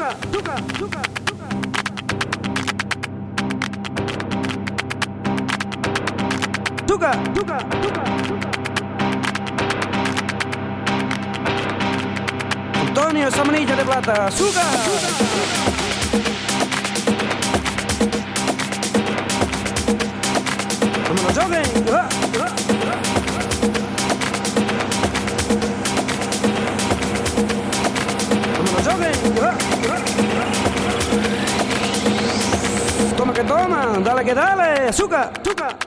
Tuca, tuca, tuca. Tuca, tuca, tuca, tuca. Antonio Samanilla de Plata, azúcar. Vámonos, joven. que toma, dale que dale, azúcar, azúcar.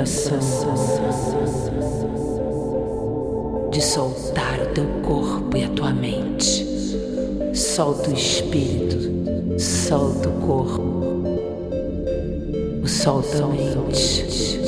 coração, de soltar o teu corpo e a tua mente. Solta o espírito, solta o corpo, solta a mente.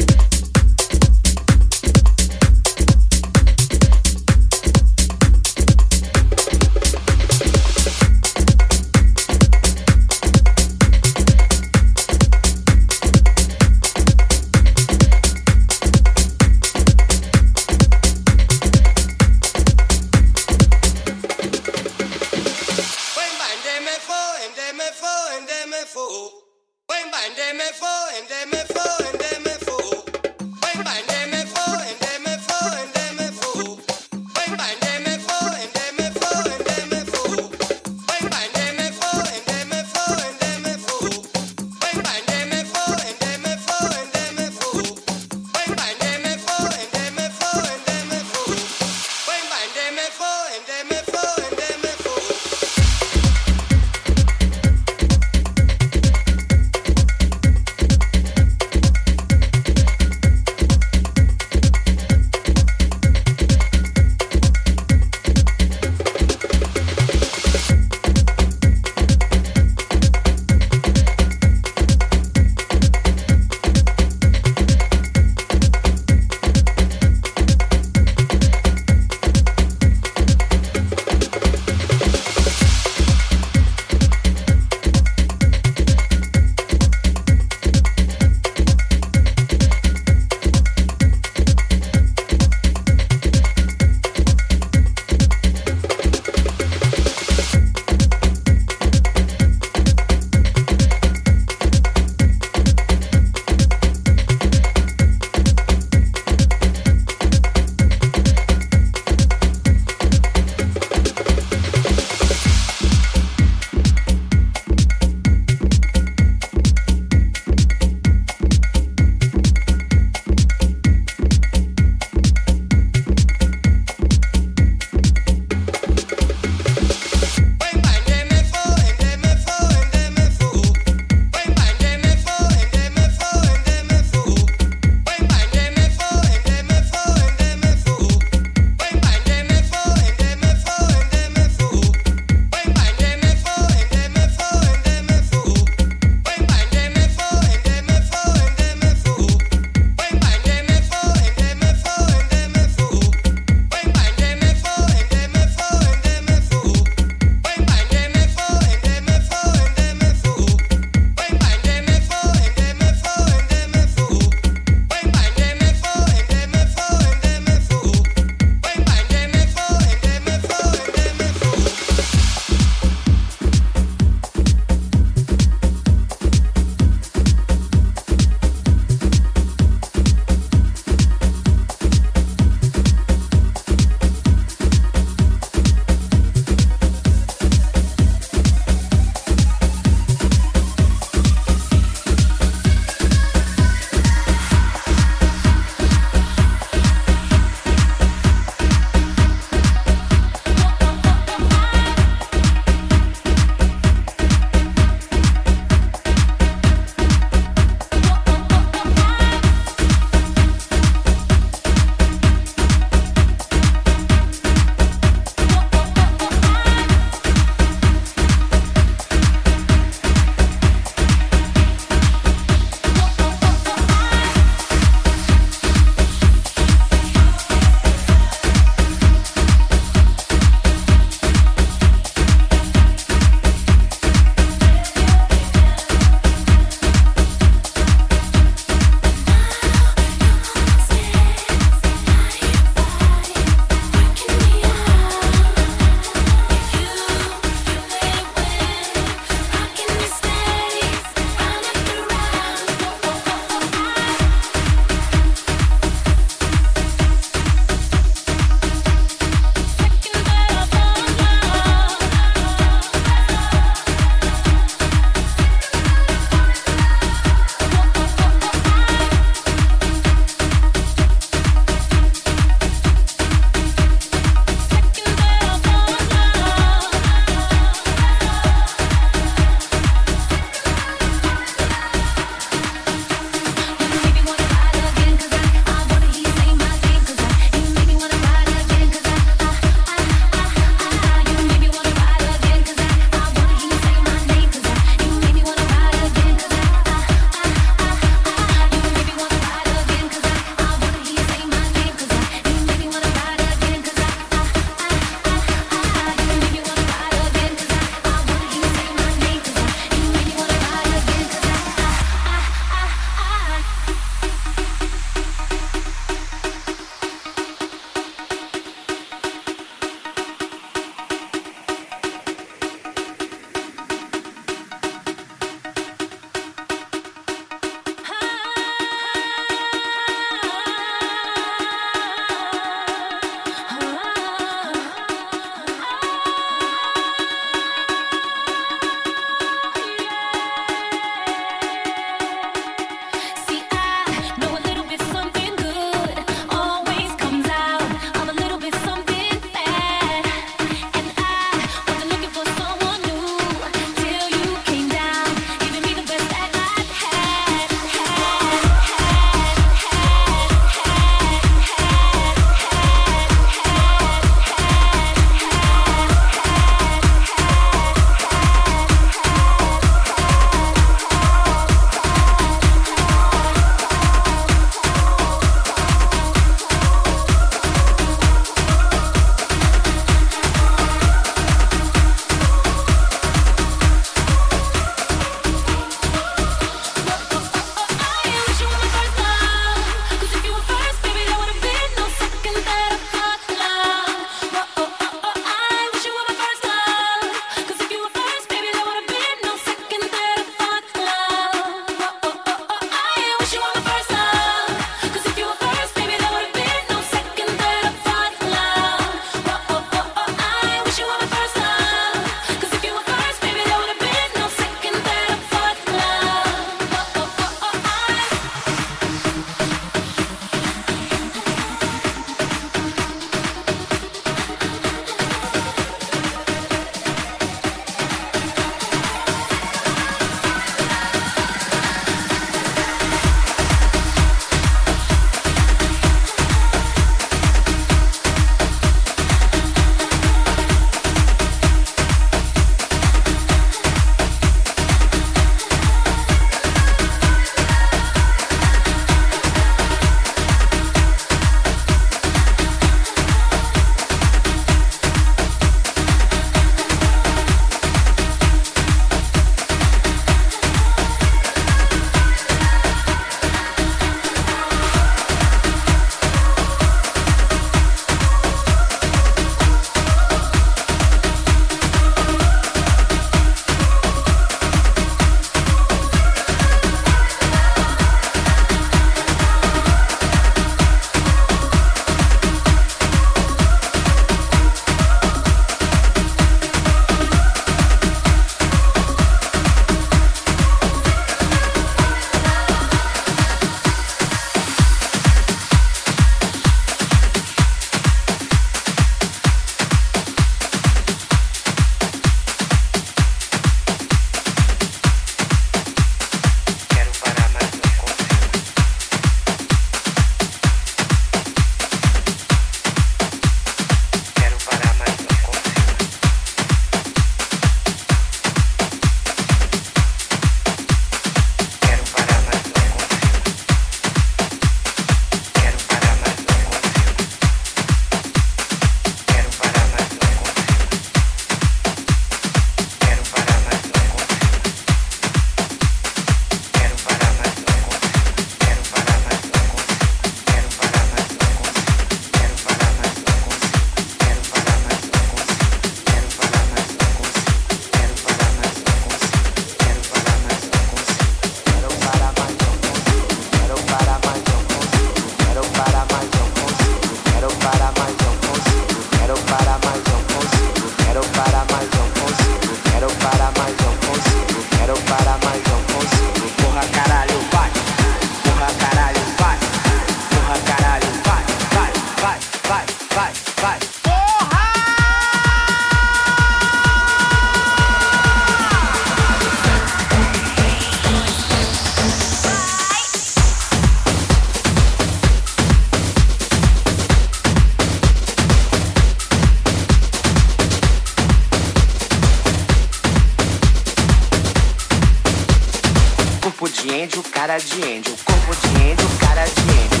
Cara de índio. Corpo de índio, cara de índio.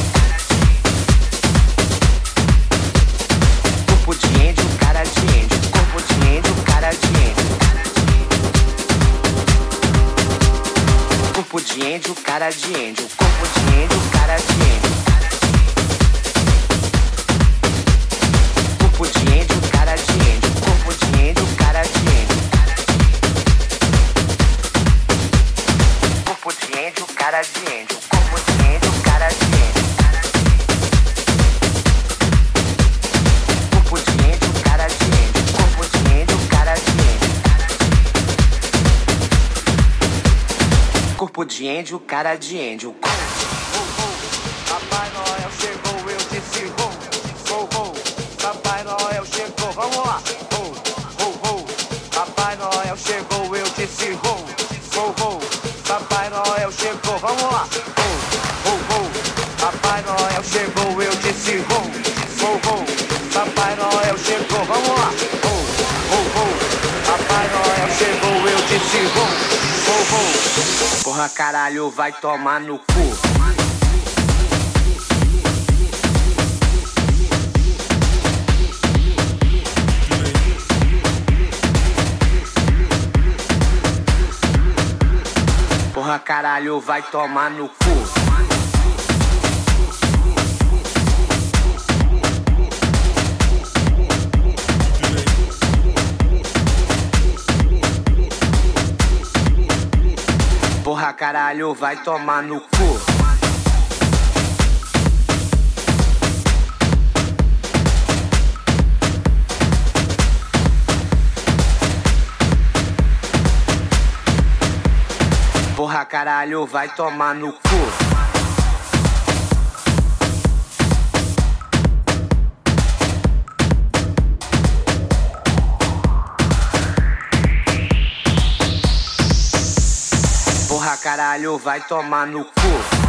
Corpo de índio, cara de índio. Corpo de índio, cara de índio. Corpo de índio, cara de índio. Corpo de índio, Andy, o cara de Andy, o vai tomar no cu. Porra, caralho, vai tomar no cu. Caralho, vai tomar no cu. Porra, caralho, vai tomar no cu. Caralho, vai tomar no cu.